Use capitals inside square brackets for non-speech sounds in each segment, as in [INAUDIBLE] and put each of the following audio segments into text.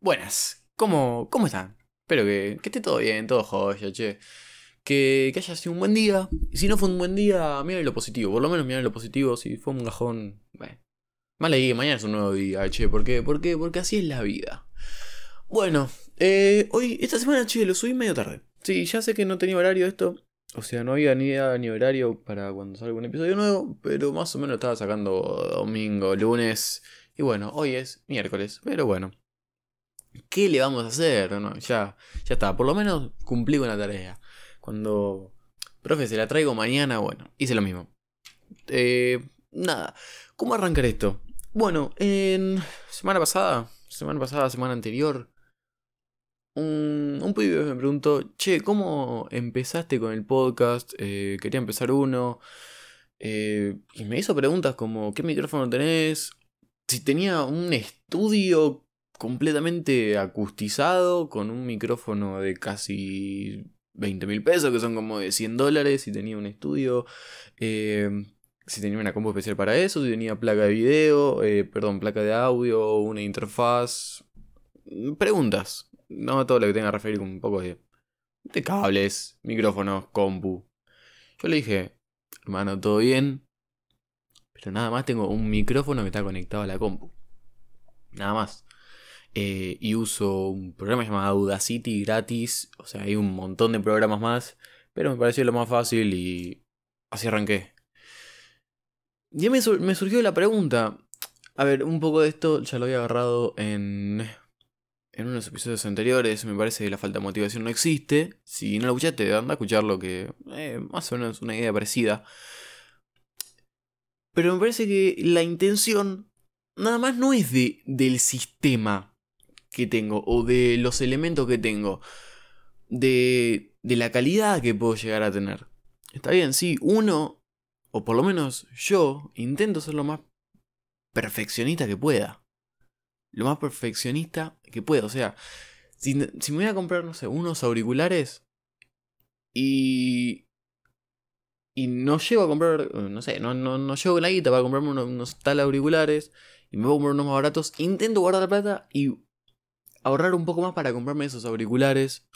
Buenas, ¿cómo, cómo están? Espero que, que esté todo bien, todo joya, che. Que, que haya sido un buen día. Y si no fue un buen día, miren lo positivo. Por lo menos miren lo positivo. Si fue un gajón, bueno. Mal mañana es un nuevo día, che. ¿Por qué? ¿Por qué? Porque así es la vida. Bueno, eh, hoy, esta semana, che, lo subí medio tarde. Sí, ya sé que no tenía horario esto. O sea, no había ni idea ni horario para cuando salga un episodio nuevo. Pero más o menos estaba sacando domingo, lunes. Y bueno, hoy es miércoles. Pero bueno, ¿qué le vamos a hacer? No, ya, ya está, por lo menos cumplí con la tarea. Cuando, profe, se la traigo mañana, bueno, hice lo mismo. Eh, nada, ¿cómo arrancar esto? Bueno, en semana pasada, semana pasada, semana anterior, un, un pibe me preguntó, che, ¿cómo empezaste con el podcast? Eh, quería empezar uno. Eh, y me hizo preguntas como, ¿qué micrófono tenés? Si tenía un estudio completamente acustizado, con un micrófono de casi 20 mil pesos, que son como de 100 dólares, si tenía un estudio, eh, si tenía una compu especial para eso, si tenía placa de video, eh, perdón, placa de audio, una interfaz. Preguntas, no todo lo que tenga que referir con un poco de, de cables, micrófonos, compu. Yo le dije, hermano, todo bien, pero nada más tengo un micrófono que está conectado a la compu. Nada más. Eh, y uso un programa llamado Audacity gratis. O sea, hay un montón de programas más. Pero me pareció lo más fácil y así arranqué. Y me, surgió la pregunta. A ver, un poco de esto ya lo había agarrado en, en unos episodios anteriores. Me parece que la falta de motivación no existe. Si no lo escuchaste, anda a escucharlo, que eh, más o menos una idea parecida. Pero me parece que la intención nada más no es de, del sistema que tengo o de los elementos que tengo, de, de la calidad que puedo llegar a tener. Está bien, sí, uno, o por lo menos yo, intento ser lo más perfeccionista que pueda. Lo más perfeccionista que pueda. O sea, si, me voy a comprar, no sé, unos auriculares y y no llego a comprar, no sé, no, no, no llego la guita para comprarme unos, unos, tal auriculares y me voy a comprar unos más baratos, intento guardar la plata y ahorrar un poco más para comprarme esos auriculares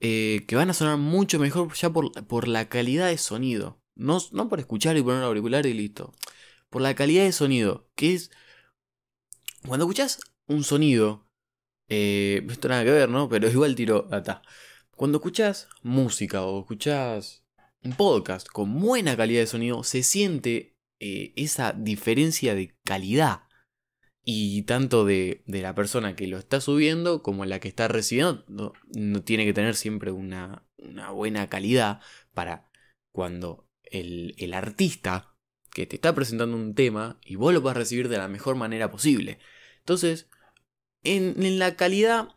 eh, que van a sonar mucho mejor ya por, por la calidad de sonido. No, no, por escuchar y poner un auricular y listo. Por la calidad de sonido, que es... Cuando escuchas un sonido, eh, esto nada que ver, ¿no? Pero [LAUGHS] igual tiro data. Cuando escuchas música o escuchas un podcast con buena calidad de sonido, se siente eh, esa diferencia de calidad y tanto de, de, la persona que lo está subiendo como la que está recibiendo no, tiene que tener siempre una, una, buena calidad para cuando el, el, artista que te está presentando un tema y vos lo vas a recibir de la mejor manera posible. Entonces, en, en la calidad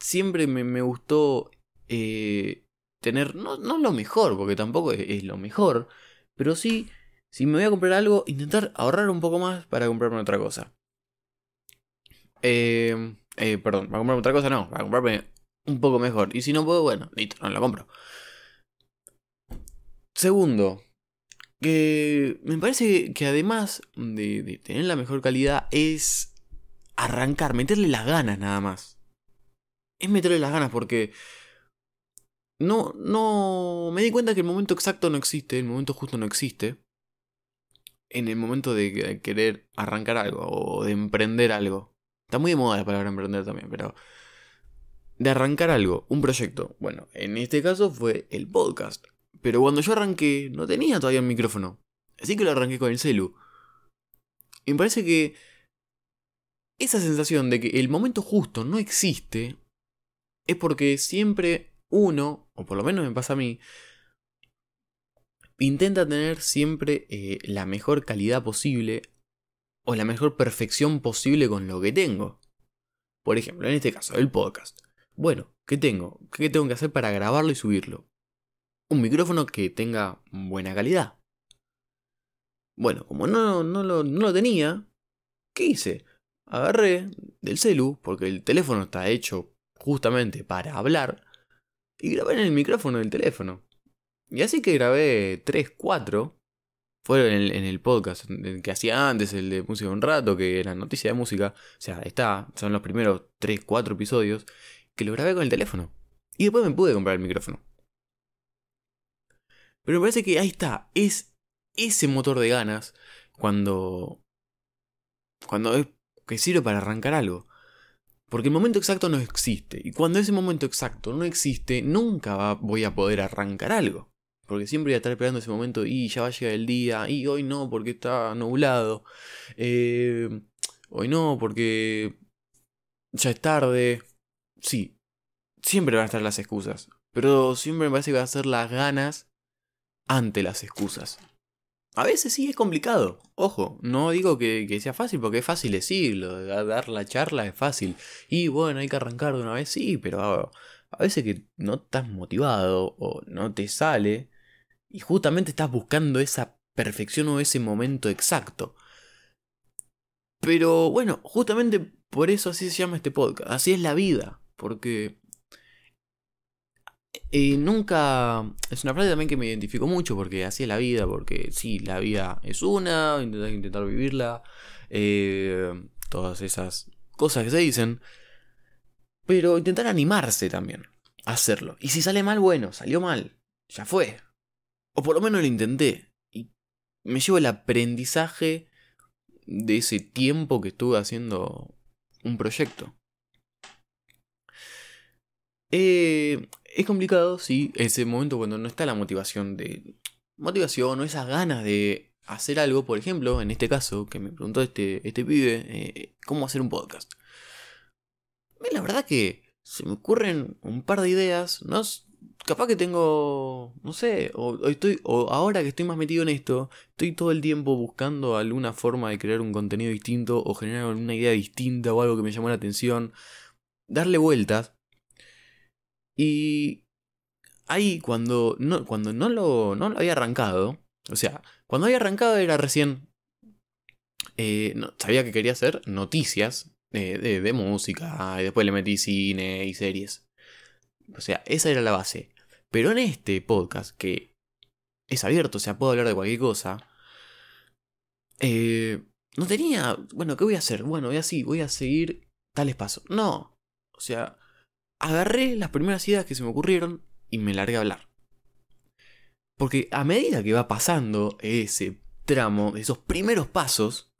siempre me, me gustó eh, tener, no, no, lo mejor, porque tampoco es, es lo mejor, pero sí, si me voy a comprar algo, intentar ahorrar un poco más para comprarme otra cosa. Eh, eh, perdón, ¿para comprarme otra cosa? No, para comprarme un poco mejor. Y si no puedo, bueno, listo, no la compro. Segundo, que me parece que además de, de, tener la mejor calidad es arrancar, meterle las ganas nada más. Es meterle las ganas porque no, no, me di cuenta que el momento exacto no existe, el momento justo no existe. En el momento de querer arrancar algo o de emprender algo. Está muy de moda la palabra emprender también, pero... De arrancar algo, un proyecto. Bueno, en este caso fue el podcast. Pero cuando yo arranqué, no tenía todavía un micrófono. Así que lo arranqué con el celu. Y me parece que... Esa sensación de que el momento justo no existe... Es porque siempre uno, o por lo menos me pasa a mí, intenta tener siempre eh, la mejor calidad posible o la mejor perfección posible con lo que tengo. Por ejemplo, en este caso, el podcast. Bueno, ¿qué tengo? ¿Qué tengo que hacer para grabarlo y subirlo? Un micrófono que tenga buena calidad. Bueno, como no, no, lo, no lo tenía, ¿qué hice? Agarré del celu, porque el teléfono está hecho justamente para hablar, y grabé en el micrófono del teléfono. Y así que grabé 3, 4, fueron en el, podcast que hacía antes, el de Música un Rato, que era noticia de música. O sea, está, son los primeros 3, 4 episodios que lo grabé con el teléfono. Y después me pude comprar el micrófono. Pero me parece que ahí está, es ese motor de ganas cuando cuando es que sirve para arrancar algo. Porque el momento exacto no existe. Y cuando ese momento exacto no existe, nunca voy a poder arrancar algo. Porque siempre voy a estar esperando ese momento y ya va a llegar el día. Y hoy no, porque está nublado. Eh, hoy no, porque ya es tarde. Sí, siempre van a estar las excusas. Pero siempre me parece que va a ser las ganas ante las excusas. A veces sí es complicado, ojo, no digo que, sea fácil porque es fácil decirlo, dar la charla es fácil. Y bueno, hay que arrancar de una vez, sí, pero a, veces que no estás motivado o no te sale y justamente estás buscando esa perfección o ese momento exacto. Pero bueno, justamente por eso así se llama este podcast, así es la vida, porque y nunca. Es una frase también que me identifico mucho porque así es la vida, porque sí, la vida es una, intentar, intentar vivirla, eh, todas esas cosas que se dicen, pero intentar animarse también a hacerlo. Y si sale mal, bueno, salió mal, ya fue. O por lo menos lo intenté. Y me llevo el aprendizaje de ese tiempo que estuve haciendo un proyecto. Eh, es complicado, sí, ese momento cuando no está la motivación de. Motivación o esas ganas de hacer algo, por ejemplo, en este caso, que me preguntó este, este pibe, eh, ¿cómo hacer un podcast? La verdad que se me ocurren un par de ideas, ¿no? Capaz que tengo, no sé, o, estoy, o ahora que estoy más metido en esto, estoy todo el tiempo buscando alguna forma de crear un contenido distinto o generar una idea distinta o algo que me llamó la atención, darle vueltas y ahí cuando no, cuando no lo, no lo había arrancado, o sea, cuando había arrancado era recién... Eh, sabía que quería hacer noticias de, de, música, y después le metí cine y series. O sea, esa era la base. Pero en este podcast, que es abierto, o sea, puedo hablar de cualquier cosa, eh, no tenía, bueno, ¿qué voy a hacer? Bueno, voy así, voy a seguir tales pasos. No, o sea, agarré las primeras ideas que se me ocurrieron y me largué a hablar. Porque a medida que va pasando ese tramo, esos primeros pasos,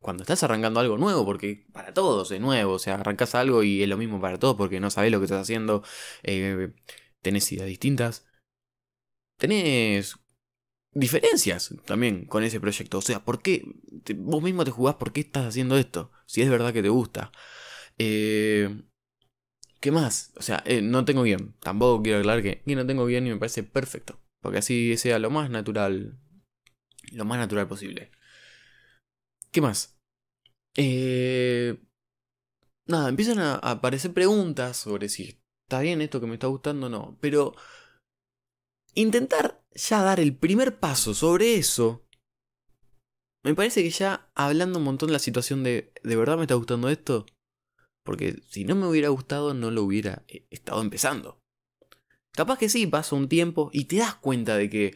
cuando estás arrancando algo nuevo, porque para todos es nuevo, o sea, arrancas algo y es lo mismo para todos porque no sabes lo que estás haciendo, eh, tenés ideas distintas, tenés diferencias también con ese proyecto. O sea, ¿por qué vos mismo te jugás por qué estás haciendo esto? Si es verdad que te gusta. Eh, ¿Qué más? O sea, eh, no tengo guion. Tampoco quiero aclarar que, no tengo guion y me parece perfecto. Porque así sea lo más natural. Lo más natural posible. ¿Qué más? Eh, nada, empiezan a aparecer preguntas sobre si está bien esto que me está gustando no. Pero intentar ya dar el primer paso sobre eso. Me parece que ya hablando un montón de la situación de ¿de verdad me está gustando esto? Porque si no me hubiera gustado, no lo hubiera eh, estado empezando. Capaz que sí, pasa un tiempo y te das cuenta de que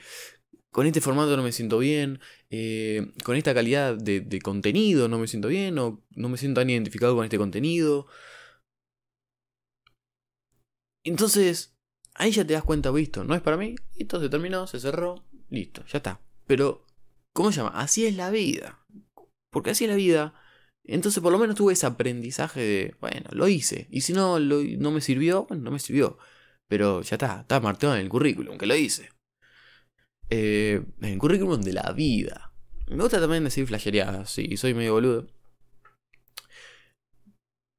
con este formato no me siento bien, eh, con esta calidad de, contenido no me siento bien, o no me siento tan identificado con este contenido. Entonces, ahí ya te das cuenta, visto, no es para mí, esto se terminó, se cerró, listo, ya está. Pero, ¿cómo se llama? Así es la vida. Porque así es la vida entonces por lo menos tuve ese aprendizaje de, bueno, lo hice. Y si no, no me sirvió, bueno, no me sirvió. Pero ya está, está marcado en el currículum, que lo hice. Eh, en el currículum de la vida. Me gusta también decir flasherías, sí, soy medio boludo.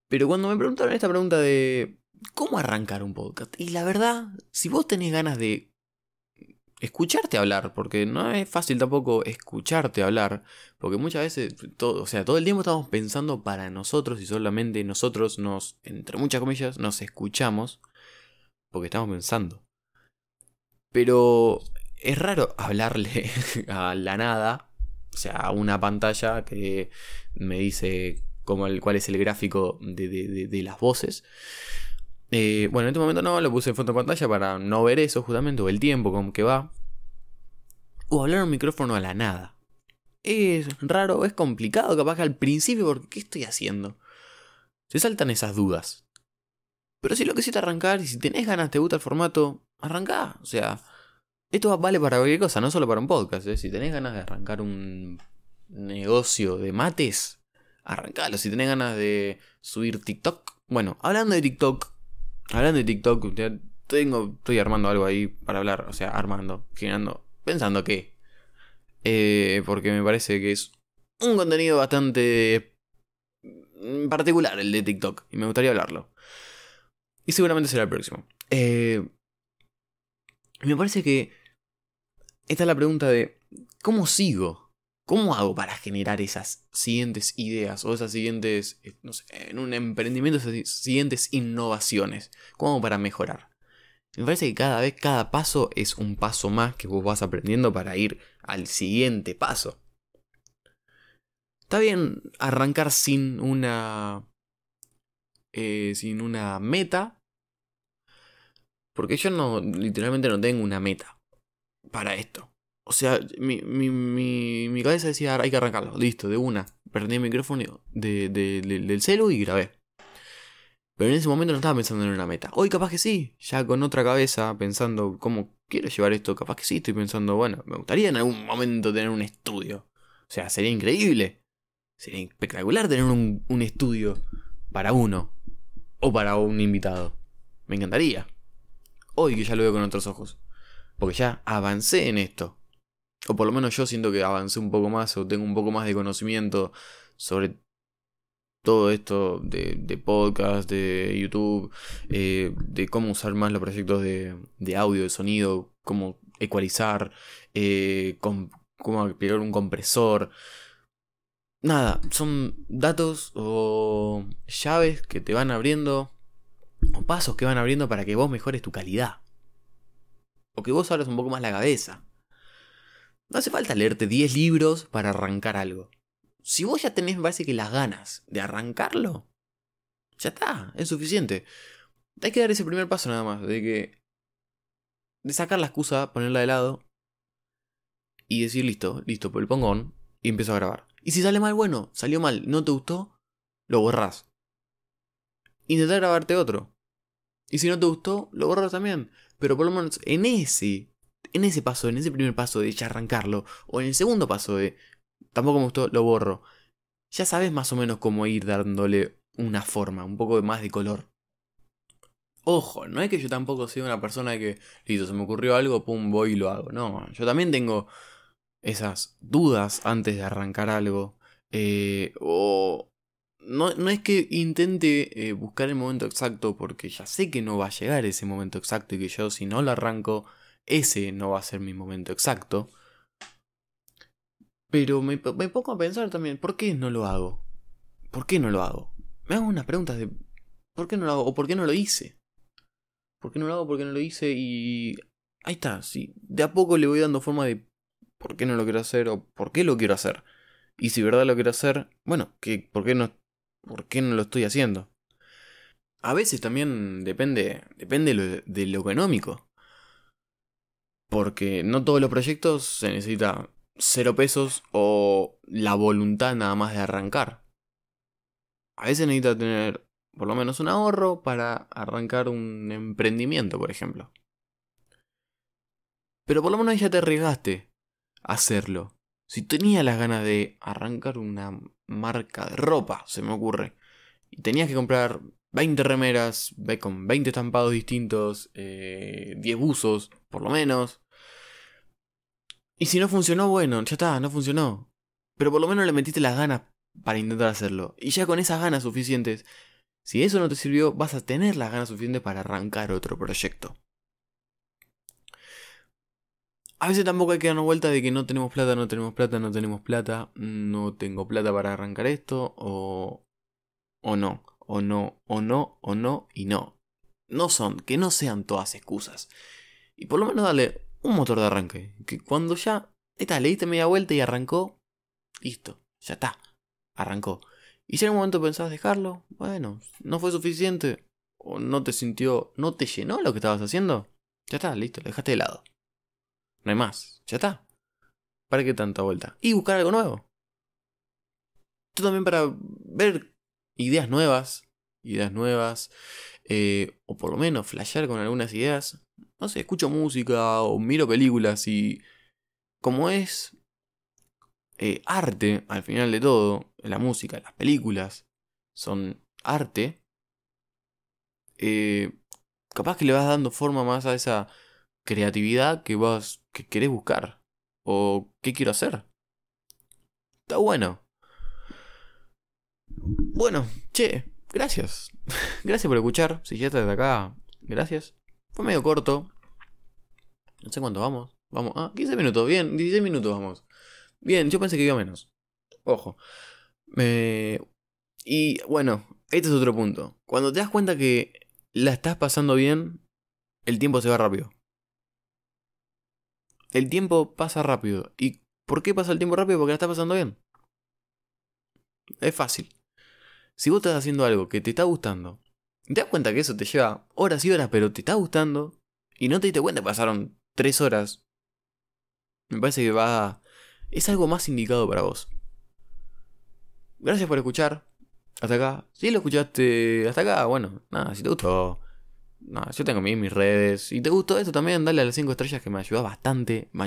Pero cuando me preguntaron esta pregunta de cómo arrancar un podcast, y la verdad, si vos tenés ganas de escucharte hablar, porque no es fácil tampoco escucharte hablar, porque muchas veces, todo, o sea, todo el tiempo estamos pensando para nosotros y solamente nosotros nos, entre muchas comillas, nos escuchamos, porque estamos pensando. Pero es raro hablarle [LAUGHS] a la nada, o sea, a una pantalla que me dice cómo el, cuál es el gráfico de, de las voces. Eh, bueno, en este momento no, lo puse en fondo de pantalla para no ver eso justamente, o el tiempo con que va. o hablar un micrófono a la nada. Es raro, es complicado, capaz que al principio, porque ¿qué estoy haciendo? Se saltan esas dudas. Pero si lo que hiciste arrancar y si tenés ganas, te gusta el formato, arrancá. O sea, esto vale para cualquier cosa, no solo para un podcast. ¿eh? Si tenés ganas de arrancar un negocio de mates, arrancalo. Si tenés ganas de subir TikTok, bueno, hablando de TikTok, hablando de TikTok, tengo, estoy armando algo ahí para hablar, o sea, armando, girando, pensando que. Eh, porque me parece que es un contenido bastante particular el de TikTok y me gustaría hablarlo. Y seguramente será el próximo. Eh, me parece que esta es la pregunta de ¿cómo sigo? ¿Cómo hago para generar esas siguientes ideas o esas siguientes, eh, no sé, en un emprendimiento, esas siguientes innovaciones? ¿Cómo para mejorar? Me parece que cada vez, cada paso es un paso más que vos vas aprendiendo para ir al siguiente paso. Está bien arrancar sin una. Eh, sin una meta. Porque yo no. literalmente no tengo una meta para esto. O sea, mi, mi, mi, mi cabeza decía, hay que arrancarlo, listo, de una. Perdí el micrófono de, del celu y grabé. Pero en ese momento no estaba pensando en una meta. Hoy capaz que sí, ya con otra cabeza, pensando cómo quiero llevar esto, capaz que sí, estoy pensando, bueno, me gustaría en algún momento tener un estudio. O sea, sería increíble. Sería espectacular tener un, un estudio para uno o para un invitado. Me encantaría. Hoy que ya lo veo con otros ojos. Porque ya avancé en esto. O por lo menos yo siento que avancé un poco más o tengo un poco más de conocimiento sobre todo esto de, de podcast, de YouTube, eh, de cómo usar más los proyectos de, de audio, de sonido, cómo ecualizar, eh, cómo aplicar un compresor. Nada, son datos o llaves que te van abriendo, o pasos que van abriendo para que vos mejores tu calidad. O que vos abras un poco más la cabeza. No hace falta leerte 10 libros para arrancar algo si vos ya tenés, me parece que las ganas de arrancarlo, ya está, es suficiente. Hay que dar ese primer paso nada más, de que. de sacar la excusa, ponerla de lado y decir listo, listo, pues el pongo on y empiezo a grabar. Y si sale mal, bueno, salió mal, no te gustó, lo borrás. Intentar grabarte otro. Y si no te gustó, lo borras también. Pero por lo menos en ese, en ese paso, en ese primer paso de ya arrancarlo, o en el segundo paso de tampoco me gustó, lo borro. Ya sabes más o menos cómo ir dándole una forma, un poco más de color. Ojo, no es que yo tampoco sea una persona que, listo, se me ocurrió algo, pum, voy y lo hago. No, yo también tengo esas dudas antes de arrancar algo. Eh, o no, no, es que intente eh, buscar el momento exacto porque ya sé que no va a llegar ese momento exacto y que yo si no lo arranco, ese no va a ser mi momento exacto. Pero me, pongo a pensar también, ¿por qué no lo hago? ¿Por qué no lo hago? Me hago unas preguntas de ¿por qué no lo hago? ¿O por qué no lo hice? ¿Por qué no lo hago? ¿Por qué no lo hice? Y ahí está, sí. De a poco le voy dando forma de por qué no lo quiero hacer o por qué lo quiero hacer. Y si verdad lo quiero hacer, bueno, ¿qué, por, qué no, ¿por qué no lo estoy haciendo? A veces también depende, depende de lo económico. Porque no todos los proyectos se necesita cero pesos o la voluntad nada más de arrancar. A veces necesitas tener por lo menos un ahorro para arrancar un emprendimiento, por ejemplo. Pero por lo menos ya te arriesgaste a hacerlo. Si tenías las ganas de arrancar una marca de ropa, se me ocurre, y tenías que comprar 20 remeras con 20 estampados distintos, 10 eh, buzos, por lo menos, y si no funcionó, bueno, ya está, no funcionó. Pero por lo menos le metiste las ganas para intentar hacerlo. Y ya con esas ganas suficientes, si eso no te sirvió, vas a tener las ganas suficientes para arrancar otro proyecto. A veces tampoco hay que darnos vuelta de que no tenemos plata, no tenemos plata, no tenemos plata, no tengo plata para arrancar esto, o, o no, o no, o no, o no, y no. No son, que no sean todas excusas. Y por lo menos dale un motor de arranque. Que cuando ya, está, le diste media vuelta y arrancó, listo, ya está, arrancó. Y si en un momento pensabas dejarlo, bueno, no fue suficiente, o no te sintió, no te llenó lo que estabas haciendo, ya está, listo, lo dejaste de lado. No hay más, ya está. ¿Para qué tanta vuelta? Y buscar algo nuevo. Tú también para ver ideas nuevas. Ideas nuevas. Eh, o por lo menos flashear con algunas ideas. No sé, escucho música o miro películas y. Como es eh, arte, al final de todo, la música, las películas, son arte. Eh, capaz que le vas dando forma más a esa creatividad que vas. que querés buscar. O qué quiero hacer. Está bueno. Bueno, che, gracias. [LAUGHS] gracias por escuchar. Si ya estás acá, gracias. Fue medio corto. No sé cuánto vamos. Vamos. Ah, 15 minutos. Bien, 16 minutos vamos. Bien, yo pensé que iba menos. Ojo. Y bueno, este es otro punto. Cuando te das cuenta que la estás pasando bien, el tiempo se va rápido. El tiempo pasa rápido. ¿Y por qué pasa el tiempo rápido? Porque la estás pasando bien. Es fácil. Si vos estás haciendo algo que te está gustando, te das cuenta que eso te lleva horas y horas, pero te está gustando, y no te diste cuenta que pasaron tres horas, me parece que va... Es algo más indicado para vos. Gracias por escuchar. Hasta acá. Si lo escuchaste hasta acá, bueno, nada, si te gustó, yo tengo mis, redes. Y te gustó esto también, dale a las 5 estrellas que me ayuda bastante. Me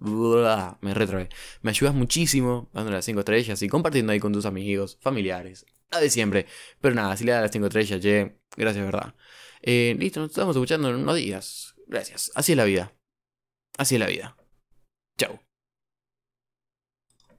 Me retrae. Me ayudas muchísimo dándole las 5 estrellas y compartiendo ahí con tus amigos, familiares. La de siempre. Pero nada, si le das las 5 estrellas, che, gracias, verdad. Eh, listo, nos estamos escuchando en unos días. Gracias. Así es la vida. Así es la vida. Chau.